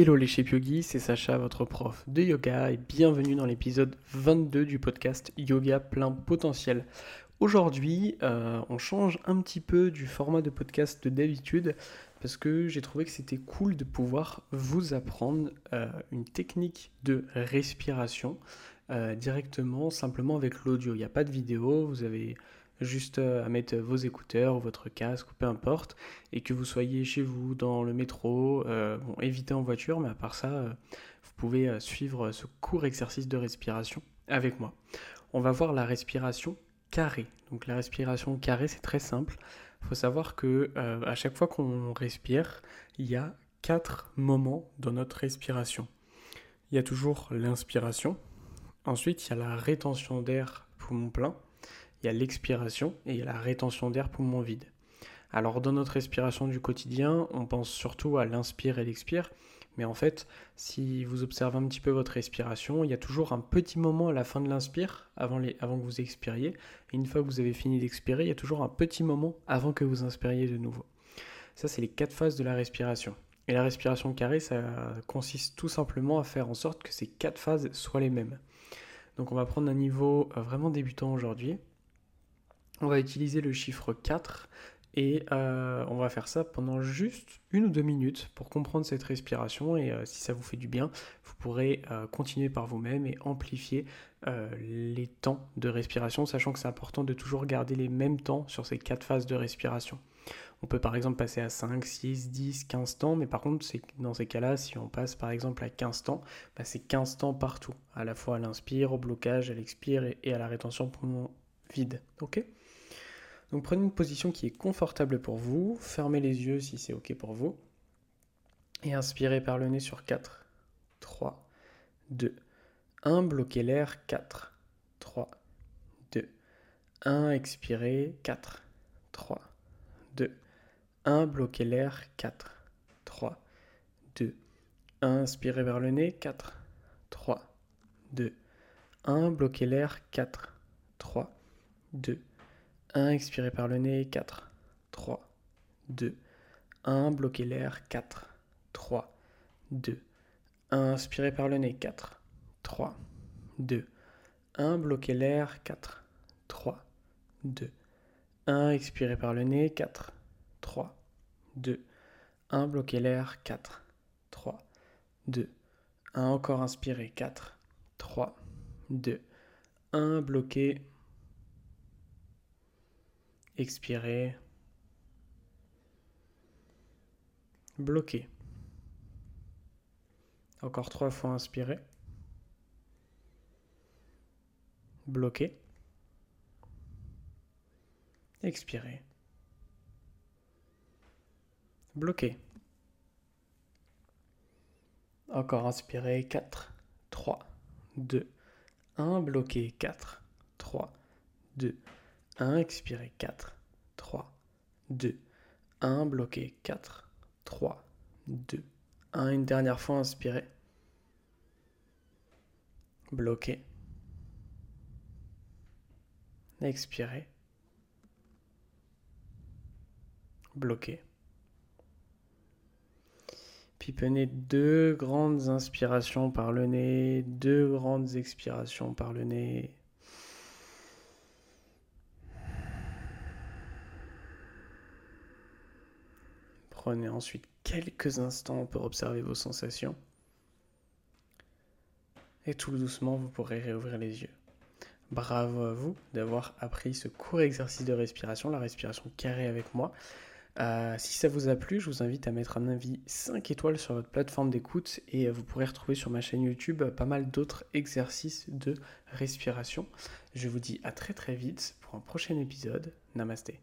Hello les chefs c'est Sacha, votre prof de yoga, et bienvenue dans l'épisode 22 du podcast Yoga plein potentiel. Aujourd'hui, euh, on change un petit peu du format de podcast de d'habitude parce que j'ai trouvé que c'était cool de pouvoir vous apprendre euh, une technique de respiration euh, directement, simplement avec l'audio. Il n'y a pas de vidéo, vous avez juste euh, à mettre vos écouteurs ou votre casque peu importe, et que vous soyez chez vous, dans le métro, euh, évitez en voiture, mais à part ça, euh, vous pouvez suivre ce court exercice de respiration avec moi. On va voir la respiration carrée. Donc la respiration carrée, c'est très simple. Il faut savoir que à chaque fois qu'on respire, il y a quatre moments dans notre respiration. Il y a toujours l'inspiration. Ensuite, il y a la rétention d'air poumon plein il y a l'expiration et il y a la rétention d'air poumon vide. Alors dans notre respiration du quotidien, on pense surtout à l'inspire et l'expire, mais en fait, si vous observez un petit peu votre respiration, il y a toujours un petit moment à la fin de l'inspire, avant, que vous expiriez, une fois que vous avez fini d'expirer, il y a toujours un petit moment avant que vous inspiriez de nouveau. Ça, c'est les quatre phases de la respiration. Et la respiration carrée, ça consiste tout simplement à faire en sorte que ces quatre phases soient les mêmes. Donc on va prendre un niveau euh, vraiment débutant aujourd'hui on va utiliser le chiffre 4 et euh, on va faire ça pendant juste une ou deux minutes pour comprendre cette respiration et euh, si ça vous fait du bien, vous pourrez euh, continuer par vous-même et amplifier les temps de respiration, sachant que c'est important de toujours garder les mêmes temps sur ces quatre phases de respiration. On peut par exemple passer à 5, 6, 10, 15 temps, mais par contre, dans ces cas-là, si on passe par exemple à 15 temps, bah, c'est 15 temps partout, à la fois à l'inspire, au blocage, à l'expire et, à la rétention poumon vide. Ok? Donc prenez une position qui est confortable pour vous, fermez les yeux si c'est OK pour vous, et inspirez par le nez sur 4, 3, 2, 1, bloquez l'air, 4, 3, 2, 1, expirez, 4, 3, 2, 1, bloquez l'air, 4, 3, 2, 1, inspirez vers le nez, 4, 3, 2, 1, bloquez l'air, 4, 3, 2, 1, expirez par le nez, 4, 3, 2, 1, bloquez l'air, 4, 3, 2, 1, inspirez par le nez, 4, 3, 2, 1, bloquez l'air, 4, 3, 2, 1, expirez par le nez, 4, 3, 2, 1, bloquez l'air, 4, 3, 2, 1, encore inspirez, 4, 3, 2, 1, bloquez, Expirez. Bloqué. Encore trois fois inspirer. Bloqué. Expirez. Bloqué. Encore inspirer. 4, 3, 2, 1. Bloqué. 4, 3, 2, 1, expirez 4, 3, 2, 1, bloqué 4, 3, 2, 1, une dernière fois, inspirez. Bloqué. Expirez. Bloqué. Puis prenez deux grandes inspirations par le nez, deux grandes expirations par le nez. Prenez ensuite quelques instants pour observer vos sensations. Et tout doucement, vous pourrez réouvrir les yeux. Bravo à vous d'avoir appris ce court exercice de respiration, la respiration carrée avec moi. Euh, si ça vous a plu, je vous invite à mettre un avis 5 étoiles sur votre plateforme d'écoute et vous pourrez retrouver sur ma chaîne YouTube pas mal d'autres exercices de respiration. Je vous dis à très très vite pour un prochain épisode. Namasté.